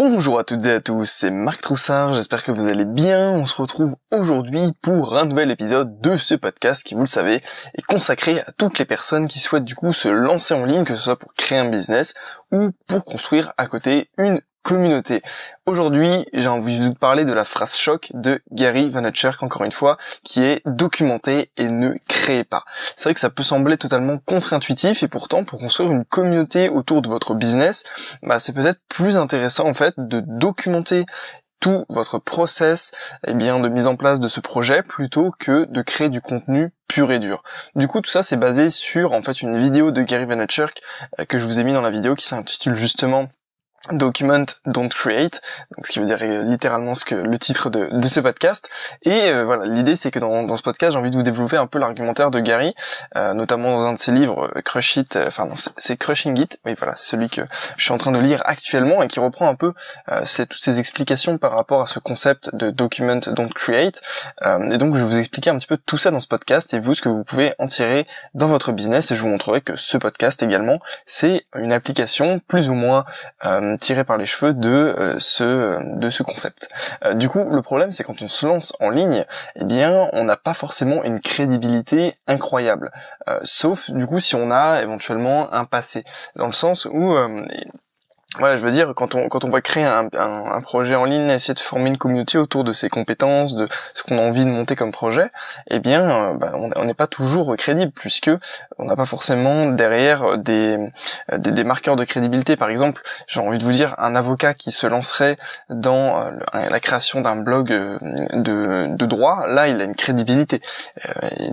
Bonjour à toutes et à tous, c'est Marc Troussard, j'espère que vous allez bien. On se retrouve aujourd'hui pour un nouvel épisode de ce podcast qui, vous le savez, est consacré à toutes les personnes qui souhaitent du coup se lancer en ligne, que ce soit pour créer un business ou pour construire à côté une communauté. Aujourd'hui, j'ai envie de vous parler de la phrase choc de Gary Vaynerchuk, encore une fois, qui est documentez et ne créez pas. C'est vrai que ça peut sembler totalement contre-intuitif et pourtant, pour construire une communauté autour de votre business, bah, c'est peut-être plus intéressant en fait de documenter tout votre process eh bien de mise en place de ce projet plutôt que de créer du contenu pur et dur. Du coup, tout ça c'est basé sur en fait une vidéo de Gary Vaynerchuk euh, que je vous ai mis dans la vidéo qui s'intitule justement Document Don't Create, donc ce qui veut dire euh, littéralement ce que le titre de, de ce podcast. Et euh, voilà, l'idée c'est que dans, dans, ce podcast, j'ai envie de vous développer un peu l'argumentaire de Gary, euh, notamment dans un de ses livres, Crush It, enfin non, c'est Crushing It, oui voilà, celui que je suis en train de lire actuellement et qui reprend un peu toutes ces explications par rapport à ce concept de Document Don't Create. et donc je vais vous expliquer un petit peu tout ça dans ce podcast et vous ce que vous pouvez en tirer dans votre business et je vous montrerai que ce podcast également, c'est une application plus ou moins tiré par les cheveux de euh, ce euh, de ce concept. Euh, du coup, le problème c'est quand on se lance en ligne, eh bien, on n'a pas forcément une crédibilité incroyable. sauf du coup si on a éventuellement un passé, dans le sens où voilà, je veux dire, quand on quand on va créer un, un, projet en ligne, essayer de former une communauté autour de ses compétences, de ce qu'on a envie de monter comme projet, eh bien, euh, bah, on n'est pas toujours crédible puisque on n'a pas forcément derrière des, des, des marqueurs de crédibilité. Par exemple, j'ai envie de vous dire, un avocat qui se lancerait dans euh, la création d'un blog euh, de, de droit, là, il a une crédibilité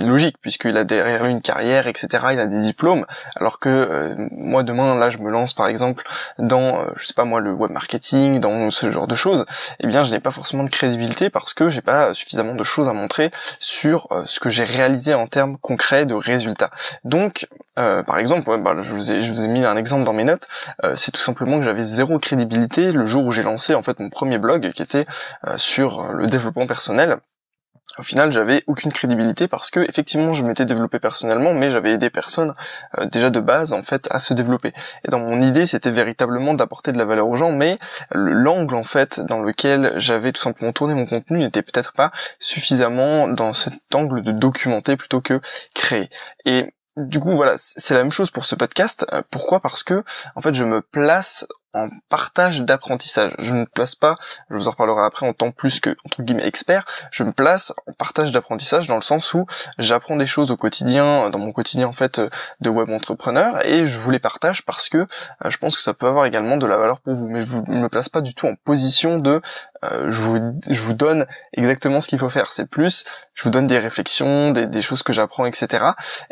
logique puisqu'il a derrière lui une carrière, etc. Il a des diplômes, alors que moi demain, là, je me lance par exemple dans euh, je sais pas moi, le web marketing, dans ce genre de choses, eh bien, je n'ai pas forcément de crédibilité parce que j'ai pas suffisamment de choses à montrer sur euh, ce que j'ai réalisé en termes concrets de résultats. Donc, euh, par exemple, bah, je, vous ai, je vous ai mis un exemple dans mes notes, c'est tout simplement que j'avais zéro crédibilité le jour où j'ai lancé en fait mon premier blog qui était sur le développement personnel au final j'avais aucune crédibilité parce que effectivement je m'étais développé personnellement mais j'avais aidé personne euh, déjà de base en fait à se développer. Et dans mon idée c'était véritablement d'apporter de la valeur aux gens mais l'angle en fait dans lequel j'avais tout simplement tourné mon contenu n'était peut-être pas suffisamment dans cet angle de documenter plutôt que créer. Et du coup voilà c'est la même chose pour ce podcast. Euh, pourquoi? Parce que en fait je me place en partage d'apprentissage. Je ne me place pas, je vous en reparlerai après en tant plus que entre guillemets expert, je me place en partage d'apprentissage dans le sens où j'apprends des choses au quotidien, dans mon quotidien en fait de web entrepreneur et je vous les partage parce que euh, je pense que ça peut avoir également de la valeur pour vous. Mais je ne me place pas du tout en position de euh, je, vous, donne exactement ce qu'il faut faire. C'est plus je vous donne des réflexions, des, choses que j'apprends, etc.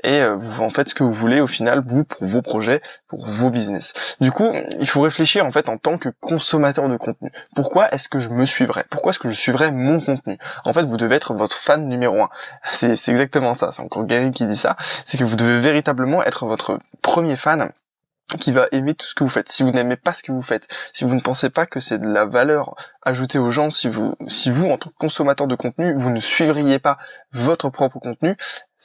Et euh, vous en faites ce que vous voulez au final, vous, pour vos projets, pour vos business. Du coup, il faut réfléchir en fait en tant que consommateur de contenu. Pourquoi est-ce que je me suivrais? Pourquoi est-ce que je suivrais mon contenu? En fait, vous devez être votre fan numéro un. C'est exactement ça. C'est encore Gary qui dit ça. C'est que vous devez véritablement être votre premier fan qui va aimer tout ce que vous faites. Si vous n'aimez pas ce que vous faites, si vous ne pensez pas que c'est de la valeur ajoutée aux gens, si vous, si vous, en tant que consommateur de contenu, vous ne suivriez pas votre propre contenu,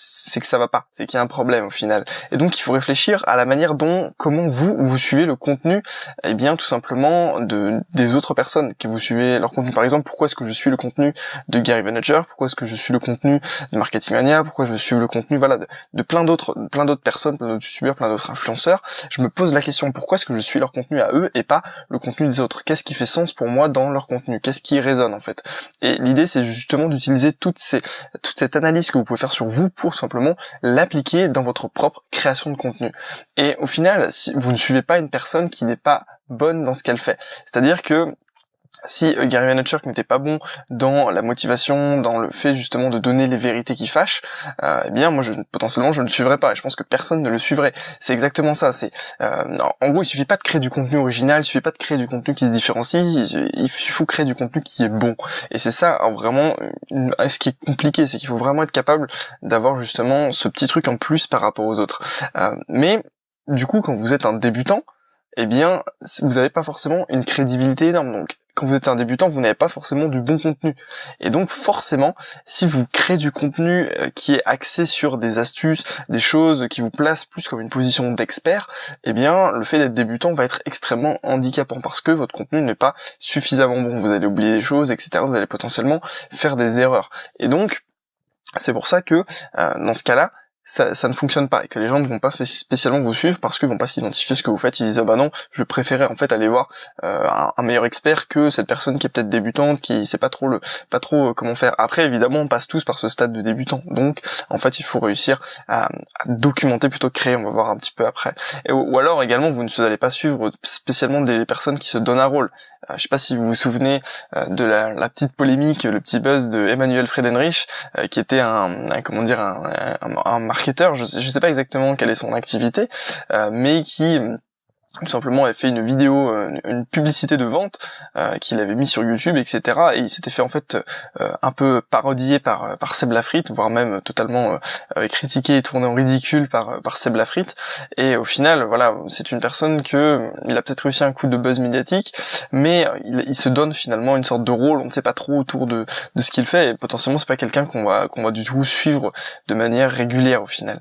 c'est que ça va pas, c'est qu'il y a un problème au final. Et donc il faut réfléchir à la manière dont, comment vous vous suivez le contenu, et eh bien tout simplement de des autres personnes qui vous suivez leur contenu. Par exemple, pourquoi est-ce que je suis le contenu de Gary Vaynerchuk? Pourquoi est-ce que je suis le contenu de Marketing Mania? Pourquoi je suis le contenu voilà de, plein d'autres plein d'autres personnes, plein d'autres youtubeurs, plein d'autres influenceurs. Je me pose la question pourquoi est-ce que je suis leur contenu à eux et pas le contenu des autres? Qu'est-ce qui fait sens pour moi dans leur contenu? Qu'est-ce qui résonne en fait? Et l'idée c'est justement d'utiliser toutes ces toute cette analyse que vous pouvez faire sur vous pour simplement l'appliquer dans votre propre création de contenu. Et au final, si vous ne suivez pas une personne qui n'est pas bonne dans ce qu'elle fait, c'est-à-dire que si euh, Gary Vaynerchuk n'était pas bon dans la motivation, dans le fait justement de donner les vérités qui fâchent, euh, eh bien moi je, potentiellement je ne le suivrais pas. Et je pense que personne ne le suivrait. C'est exactement ça. C'est euh, en gros il suffit pas de créer du contenu original, il suffit pas de créer du contenu qui se différencie. Il, faut créer du contenu qui est bon. Et c'est ça vraiment ce qui est compliqué, c'est qu'il faut vraiment être capable d'avoir justement ce petit truc en plus par rapport aux autres. mais du coup quand vous êtes un débutant, eh bien, vous n'avez pas forcément une crédibilité énorme. Donc, quand vous êtes un débutant, vous n'avez pas forcément du bon contenu. Et donc forcément, si vous créez du contenu euh, qui est axé sur des astuces, des choses qui vous placent plus comme une position d'expert, eh bien le fait d'être débutant va être extrêmement handicapant parce que votre contenu n'est pas suffisamment bon. Vous allez oublier des choses, etc. Vous allez potentiellement faire des erreurs. Et donc c'est pour ça que euh, dans ce cas-là, ça, ça, ne fonctionne pas et que les gens ne vont pas spécialement vous suivre parce qu'ils vont pas s'identifier ce que vous faites. Ils disent ah bah non, je préférais en fait aller voir euh, un, meilleur expert que cette personne qui est peut-être débutante, qui sait pas trop le, pas trop euh, comment faire. Après évidemment on passe tous par ce stade de débutant, donc en fait il faut réussir à, à documenter plutôt que créer. On va voir un petit peu après. Et, ou alors également vous ne allez pas suivre spécialement des personnes qui se donnent un rôle. Euh, je sais pas si vous vous souvenez euh, de la, la, petite polémique, le petit buzz de Emmanuel Fredenrich, qui était un, un comment dire un, un, un je je sais pas exactement quelle est son activité, euh, mais qui tout simplement avait fait une vidéo, euh, une publicité de vente euh, qu'il avait mis sur YouTube, etc. Et il s'était fait en fait euh, un peu parodier par par Seb Lafrite, voire même totalement critiqué et tourné en ridicule par par Seb Lafrite. Et au final, voilà, c'est une personne que il a peut-être réussi un coup de buzz médiatique, mais il, il, se donne finalement une sorte de rôle. On ne sait pas trop autour de de ce qu'il fait. Et potentiellement, c'est pas quelqu'un qu'on va qu'on va du tout suivre de manière régulière au final.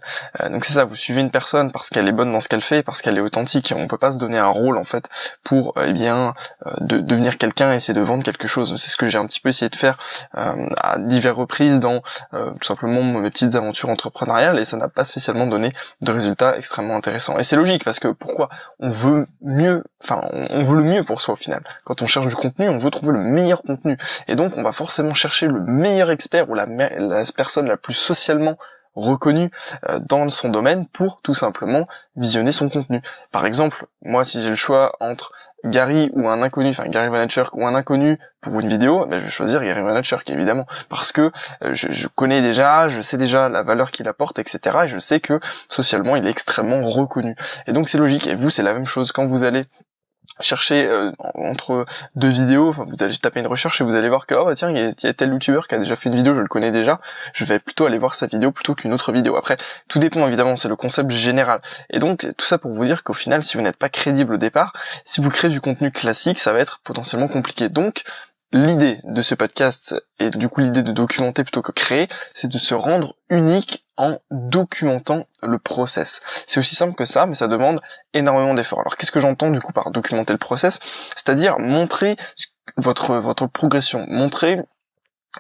donc c'est ça, vous suivez une personne parce qu'elle est bonne dans ce qu'elle fait, parce qu'elle est authentique. On peut pas se donner un rôle en fait pour euh, eh bien euh, de, devenir quelqu'un et essayer de vendre quelque chose. C'est ce que j'ai un petit peu essayé de faire euh, à diverses reprises dans tout simplement mes petites aventures entrepreneuriales et ça n'a pas spécialement donné de résultats extrêmement intéressants. Et c'est logique parce que pourquoi on veut mieux, enfin on veut le mieux pour soi au final. Quand on cherche du contenu, on veut trouver le meilleur contenu et donc on va forcément chercher le meilleur expert ou la, la personne la plus socialement reconnu euh, dans son domaine pour tout simplement visionner son contenu. Par exemple, moi si j'ai le choix entre Gary ou un inconnu, enfin Gary Vaynerchuk ou un inconnu pour une vidéo, ben, je vais choisir Gary Vaynerchuk évidemment parce que euh, je, je, connais déjà, je sais déjà la valeur qu'il apporte, etc. Et je sais que socialement il est extrêmement reconnu. Et donc c'est logique. Et vous c'est la même chose quand vous allez chercher euh, entre deux vidéos, enfin vous allez taper une recherche et vous allez voir que oh bah tiens il y, a, tel youtubeur qui a déjà fait une vidéo, je le connais déjà, je vais plutôt aller voir sa vidéo plutôt qu'une autre vidéo. Après tout dépend évidemment, c'est le concept général. Et donc tout ça pour vous dire qu'au final si vous n'êtes pas crédible au départ, si vous créez du contenu classique, ça va être potentiellement compliqué. Donc l'idée de ce podcast et du coup l'idée de documenter plutôt que créer, c'est de se rendre unique en documentant le process. C'est aussi simple que ça, mais ça demande énormément d'efforts. Alors qu'est-ce que j'entends du coup par documenter le process? C'est-à-dire montrer votre votre progression, montrer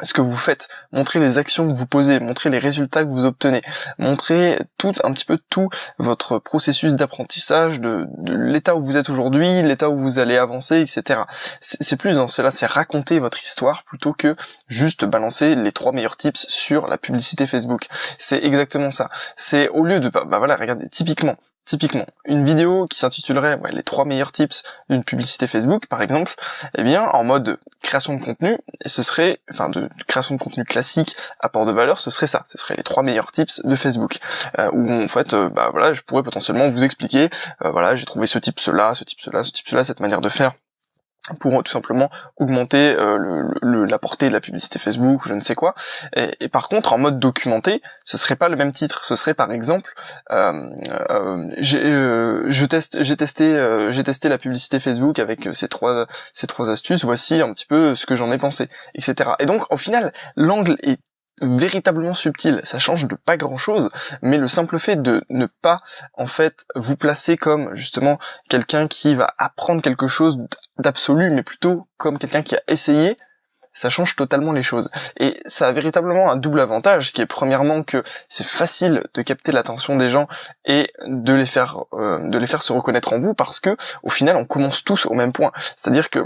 ce que vous faites, montrer les actions que vous posez, montrer les résultats que vous obtenez, montrer tout un petit peu tout votre processus d'apprentissage, de, l'état où vous êtes aujourd'hui, l'état où vous allez avancer, etc. C'est plus dans cela, c'est raconter votre histoire plutôt que juste balancer les trois meilleurs tips sur la publicité Facebook. C'est exactement ça. C'est au lieu de, bah, bah voilà, regardez, typiquement, Typiquement, une vidéo qui s'intitulerait les trois meilleurs tips d'une publicité Facebook, par exemple, eh bien, en mode création de contenu, et ce serait, enfin, de, création de contenu classique, apport de valeur, ce serait ça, ce serait les trois meilleurs tips de Facebook, euh, où en fait, euh, bah voilà, je pourrais potentiellement vous expliquer, euh, voilà, j'ai trouvé ce type cela, ce type cela, ce type cela, cette manière de faire pour tout simplement augmenter euh, le, la portée de la publicité Facebook, je ne sais quoi. Et, par contre, en mode documenté, ce serait pas le même titre. Ce serait par exemple, euh, euh, je teste, j'ai testé, j'ai testé la publicité Facebook avec ces trois, ces trois astuces. Voici un petit peu ce que j'en ai pensé, etc. Et donc, au final, l'angle est véritablement subtil, ça change de pas grand chose, mais le simple fait de ne pas en fait vous placer comme justement quelqu'un qui va apprendre quelque chose d'absolu, mais plutôt comme quelqu'un qui a essayé, ça change totalement les choses. Et ça a véritablement un double avantage, qui est premièrement que c'est facile de capter l'attention des gens et de les faire euh, de les faire se reconnaître en vous, parce que au final on commence tous au même point. C'est-à-dire que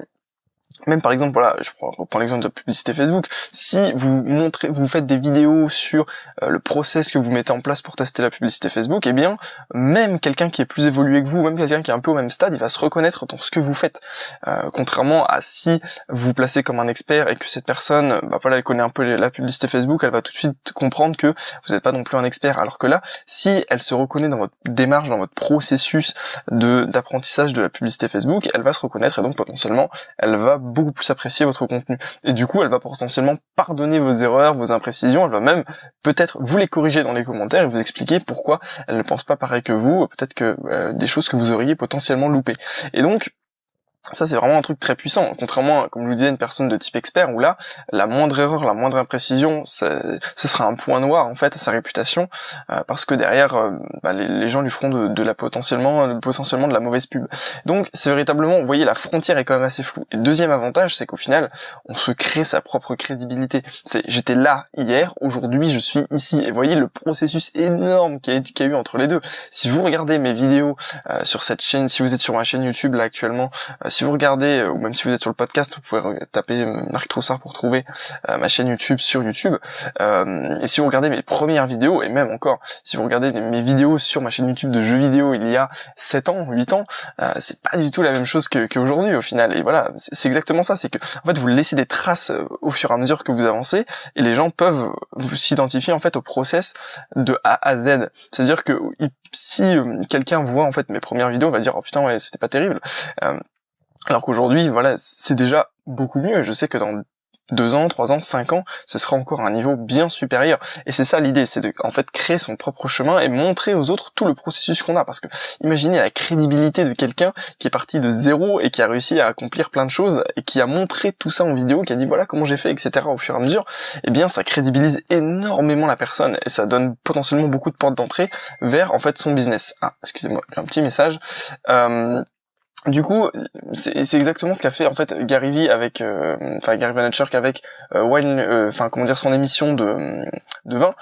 même par exemple, voilà, je prends, l'exemple de la publicité Facebook. Si vous montrez, vous faites des vidéos sur euh, le process que vous mettez en place pour tester la publicité Facebook, eh bien, même quelqu'un qui est plus évolué que vous, même quelqu'un qui est un peu au même stade, il va se reconnaître dans ce que vous faites. Euh, contrairement à si vous placez comme un expert et que cette personne, bah voilà, elle connaît un peu la publicité Facebook, elle va tout de suite comprendre que vous n'êtes pas non plus un expert. Alors que là, si elle se reconnaît dans votre démarche, dans votre processus de d'apprentissage de la publicité Facebook, elle va se reconnaître et donc potentiellement, elle va beaucoup plus apprécier votre contenu. Et du coup, elle va potentiellement pardonner vos erreurs, vos imprécisions, elle va même peut-être vous les corriger dans les commentaires et vous expliquer pourquoi elle ne pense pas pareil que vous, peut-être que euh, des choses que vous auriez potentiellement loupées. Et donc, ça c'est vraiment un truc très puissant, contrairement, comme je vous disais, une personne de type expert, où là, la moindre erreur, la moindre imprécision, ce sera un point noir en fait à sa réputation, euh, parce que derrière, euh, bah, les, gens lui feront de, la potentiellement, potentiellement de la mauvaise pub. Donc c'est véritablement, vous voyez, la frontière est quand même assez floue. Et le deuxième avantage, c'est qu'au final, on se crée sa propre crédibilité. C'est, j'étais là hier, aujourd'hui je suis ici. Et voyez le processus énorme qu'il y, a eu entre les deux. Si vous regardez mes vidéos euh, sur cette chaîne, si vous êtes sur ma chaîne YouTube là actuellement, si vous regardez, euh, ou même si vous êtes sur le podcast, vous pouvez taper euh, Marc Troussard pour trouver euh, ma chaîne YouTube sur YouTube. et si vous regardez mes premières vidéos, et même encore, si vous regardez mes vidéos sur ma chaîne YouTube de jeux vidéo il y a 7 ans, 8 ans, c'est pas du tout la même chose qu'aujourd'hui au final. Et voilà, c'est exactement ça, c'est que en fait vous laissez des traces au fur et à mesure que vous avancez, et les gens peuvent vous s'identifier en fait au process de A à Z. C'est-à-dire que si quelqu'un voit en fait mes premières vidéos, va dire oh putain c'était pas terrible. Alors qu'aujourd'hui, voilà, c'est déjà beaucoup mieux. Je sais que dans deux ans, trois ans, cinq ans, ce sera encore un niveau bien supérieur. Et c'est ça l'idée, c'est de en fait créer son propre chemin et montrer aux autres tout le processus qu'on a. Parce que imaginez la crédibilité de quelqu'un qui est parti de zéro et qui a réussi à accomplir plein de choses et qui a montré tout ça en vidéo, qui a dit voilà comment j'ai fait, etc. au fur et à mesure. Eh bien, ça crédibilise énormément la personne et ça donne potentiellement beaucoup de portes d'entrée vers en fait son business. Ah, excusez-moi, un petit message. Euh, du coup, c'est exactement ce qu'a fait en fait Gary Vee avec, euh, enfin Gary Vaynerchuk avec euh, Wine, euh, enfin comment dire son émission de de vin.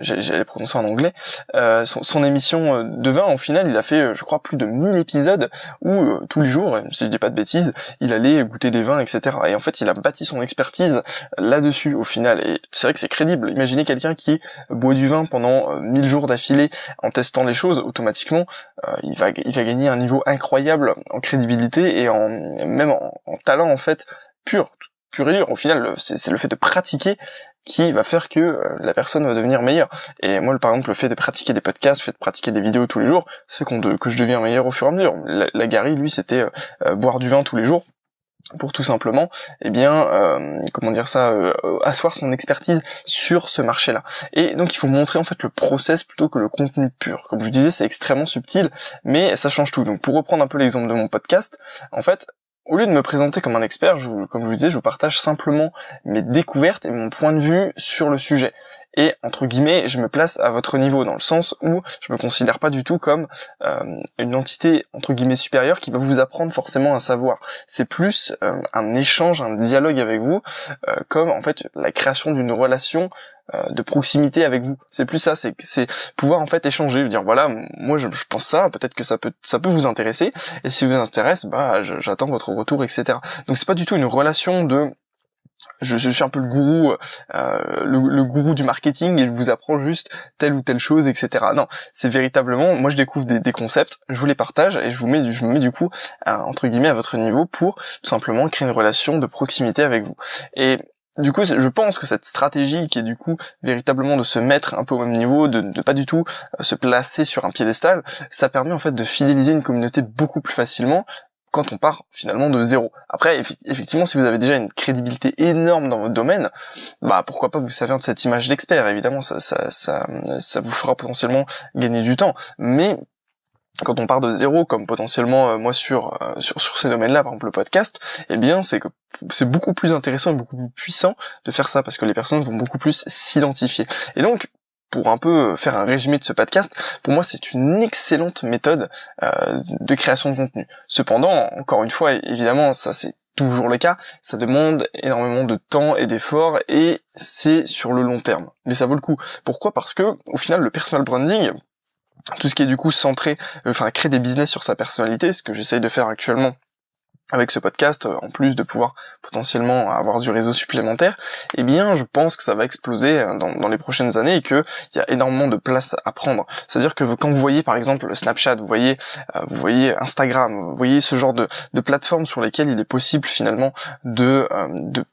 J'allais prononcer en anglais. Son, son, émission de vin, au final, il a fait, je crois, plus de 1000 épisodes où tous les jours, si je dis pas de bêtises, il allait goûter des vins, etc. Et en fait, il a bâti son expertise là-dessus au final. Et c'est vrai que c'est crédible. Imaginez quelqu'un qui boit du vin pendant 1000 jours d'affilée en testant les choses, automatiquement, il va il va gagner un niveau incroyable en crédibilité et en même en, talent en fait pur, pur et dur. Au final, c'est le fait de pratiquer qui va faire que euh, la personne va devenir meilleure. Et moi, par exemple, le fait de pratiquer des podcasts, le fait de pratiquer des vidéos tous les jours, c'est qu'on que je deviens meilleur au fur et à mesure. La, Gary, lui, c'était euh, euh, boire du vin tous les jours pour tout simplement, eh bien, euh, comment dire ça, euh, asseoir son expertise sur ce marché-là. Et donc il faut montrer en fait le process plutôt que le contenu pur. Comme je disais, c'est extrêmement subtil, mais ça change tout. Donc pour reprendre un peu l'exemple de mon podcast, en fait, au lieu de me présenter comme un expert, comme je vous disais, je vous partage simplement mes découvertes et mon point de vue sur le sujet et entre guillemets je me place à votre niveau dans le sens où je me considère pas du tout comme euh, une entité entre guillemets supérieure qui va vous apprendre forcément un savoir. C'est plus euh, un échange, un dialogue avec vous, euh, comme en fait la création d'une relation de proximité avec vous. C'est plus ça, c'est c'est pouvoir en fait échanger, dire voilà moi je, je pense ça, peut-être que ça peut ça peut vous intéresser et si vous intéresse, bah j'attends votre retour, etc. Donc c'est pas du tout une relation de je, suis un peu le gourou, euh, le, gourou du marketing et je vous apprends juste telle ou telle chose, etc. Non, c'est véritablement, moi je découvre des, concepts, je vous les partage et je vous mets, je me mets du coup entre guillemets à votre niveau pour tout simplement créer une relation de proximité avec vous. Et du coup, je pense que cette stratégie qui est du coup véritablement de se mettre un peu au même niveau, de ne pas du tout euh, se placer sur un piédestal, ça permet en fait de fidéliser une communauté beaucoup plus facilement quand on part finalement de zéro. Après, effectivement, si vous avez déjà une crédibilité énorme dans votre domaine, bah pourquoi pas vous servir de cette image d'expert. Évidemment, ça, ça, ça, ça vous fera potentiellement gagner du temps. Mais quand on part de zéro, comme potentiellement euh, moi sur, euh, sur sur ces domaines-là, par exemple le podcast, eh bien c'est que c'est beaucoup plus intéressant et beaucoup plus puissant de faire ça parce que les personnes vont beaucoup plus s'identifier. Et donc pour un peu faire un résumé de ce podcast, pour moi c'est une excellente méthode euh, de création de contenu. Cependant, encore une fois, évidemment, ça c'est toujours le cas, ça demande énormément de temps et d'efforts et c'est sur le long terme. Mais ça vaut le coup. Pourquoi? Parce que au final le personal branding, tout ce qui est du coup centré, enfin créer des business sur sa personnalité, ce que j'essaye de faire actuellement avec ce podcast, euh, en plus de pouvoir potentiellement avoir du réseau supplémentaire, eh bien, je pense que ça va exploser euh, dans, les prochaines années et qu'il y a énormément de place à prendre. C'est-à-dire que quand vous voyez, par exemple, le Snapchat, vous voyez, euh, vous voyez Instagram, vous voyez ce genre de, plateformes sur lesquelles il est possible finalement de,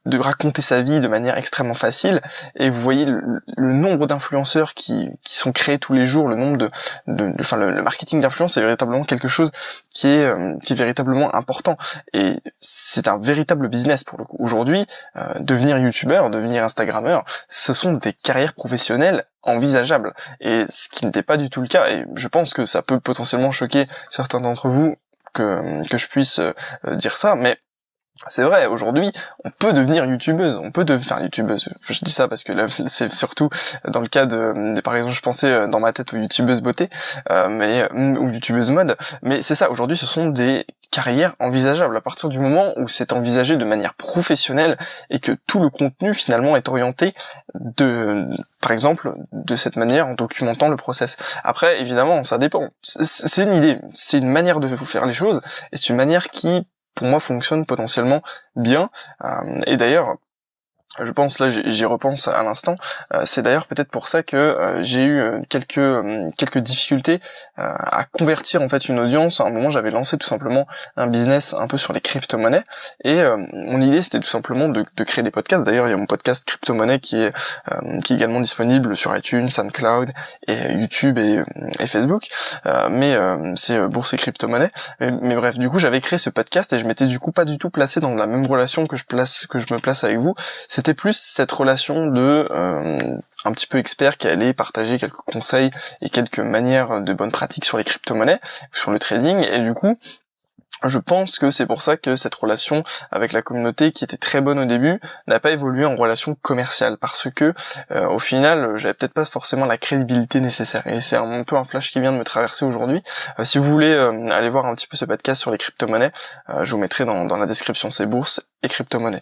de, raconter sa vie de manière extrêmement facile, et vous voyez le, nombre d'influenceurs qui, sont créés tous les jours, le nombre de, enfin, le, marketing d'influence est véritablement quelque chose qui est véritablement important. Et c'est un véritable business pour le coup. Aujourd'hui, euh, devenir youtubeur, devenir instagrammeur, ce sont des carrières professionnelles envisageables. Et ce qui n'était pas du tout le cas, et je pense que ça peut potentiellement choquer certains d'entre vous que, que je puisse dire ça, mais c'est vrai, aujourd'hui, on peut devenir youtubeuse, on peut devenir, enfin youtubeuse, je dis ça parce que c'est surtout dans le cas de, par exemple, je pensais euh, dans ma tête aux youtubeuses beauté, euh, mais, ou youtubeuse mode, mais c'est ça, aujourd'hui, ce sont des carrières envisageables à partir du moment où c'est envisagé de manière professionnelle et que tout le contenu finalement est orienté de, par exemple, de cette manière en documentant le process. Après, évidemment, ça dépend. C'est une idée, c'est une manière de faire les choses et c'est une manière qui pour moi fonctionne potentiellement bien. Euh, et d'ailleurs, je pense là j'y repense à l'instant. Euh, c'est d'ailleurs peut-être pour ça que euh, j'ai eu euh, quelques quelques difficultés à convertir en fait une audience. À un moment j'avais lancé tout simplement un business un peu sur les crypto-monnaies. Et mon idée c'était tout simplement de, de, créer des podcasts. D'ailleurs il y a mon podcast crypto-monnaie qui est qui est également disponible sur iTunes SoundCloud et YouTube et, et Facebook. Mais c'est bourse et crypto-monnaie. Mais, mais, bref du coup j'avais créé ce podcast et je m'étais du coup pas du tout placé dans la même relation que je place que je me place avec vous c'était plus cette relation de euh, un petit peu expert qui allait partager quelques conseils et quelques manières de bonnes pratiques sur les crypto-monnaies, sur le trading, et du coup, je pense que c'est pour ça que cette relation avec la communauté qui était très bonne au début n'a pas évolué en relation commerciale. Parce que euh, au final j'avais peut-être pas forcément la crédibilité nécessaire. Et c'est un, peu un flash qui vient de me traverser aujourd'hui. Euh, si vous voulez aller voir un petit peu ce podcast sur les crypto-monnaies, je vous mettrai dans la description. Ces bourses et crypto-monnaie.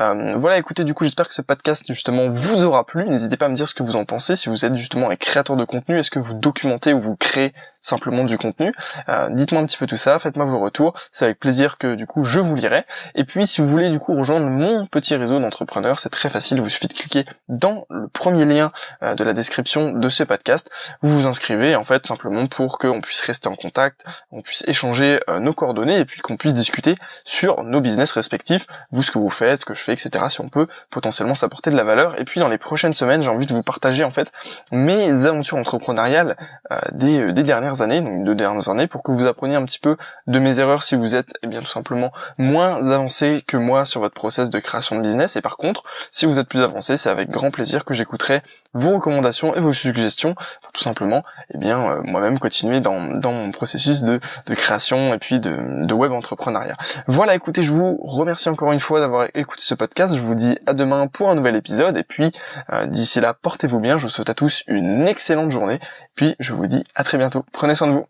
Euh, voilà, écoutez, du coup, j'espère que ce podcast justement vous aura plu. N'hésitez pas à me dire ce que vous en pensez. Si vous êtes justement un créateur de contenu, est-ce que vous documentez ou vous créez simplement du contenu? Euh, Dites-moi un petit peu tout ça, faites-moi vos retours. C'est avec plaisir que du coup je vous lirai. Et puis, si vous voulez du coup rejoindre mon petit réseau d'entrepreneurs, c'est très facile. Il vous suffit de cliquer dans le premier lien euh, de la description de ce podcast. Vous vous inscrivez en fait simplement pour qu'on puisse rester en contact, on puisse échanger nos coordonnées et puis qu'on puisse discuter sur nos business respectifs vous ce que vous faites, ce que je fais, etc. Si on peut potentiellement s'apporter de la valeur. Et puis dans les prochaines semaines, j'ai envie de vous partager en fait mes aventures entrepreneuriales euh, des, euh, des, dernières années, donc deux dernières années, pour que vous appreniez un petit peu de mes erreurs si vous êtes eh bien tout simplement moins avancé que moi sur votre process de création de business. Et par contre, si vous êtes plus avancé, c'est avec grand plaisir que j'écouterai vos recommandations et vos suggestions pour tout simplement eh bien euh, moi-même continuer dans, dans mon processus de, de création et puis de, de web entrepreneuriat. Voilà, écoutez, je vous remercie une fois d'avoir écouté ce podcast. Je vous dis à demain pour un nouvel épisode. Et puis euh, d'ici là, portez-vous bien. Je vous souhaite à tous une excellente journée. Puis je vous dis à très bientôt. Prenez soin de vous.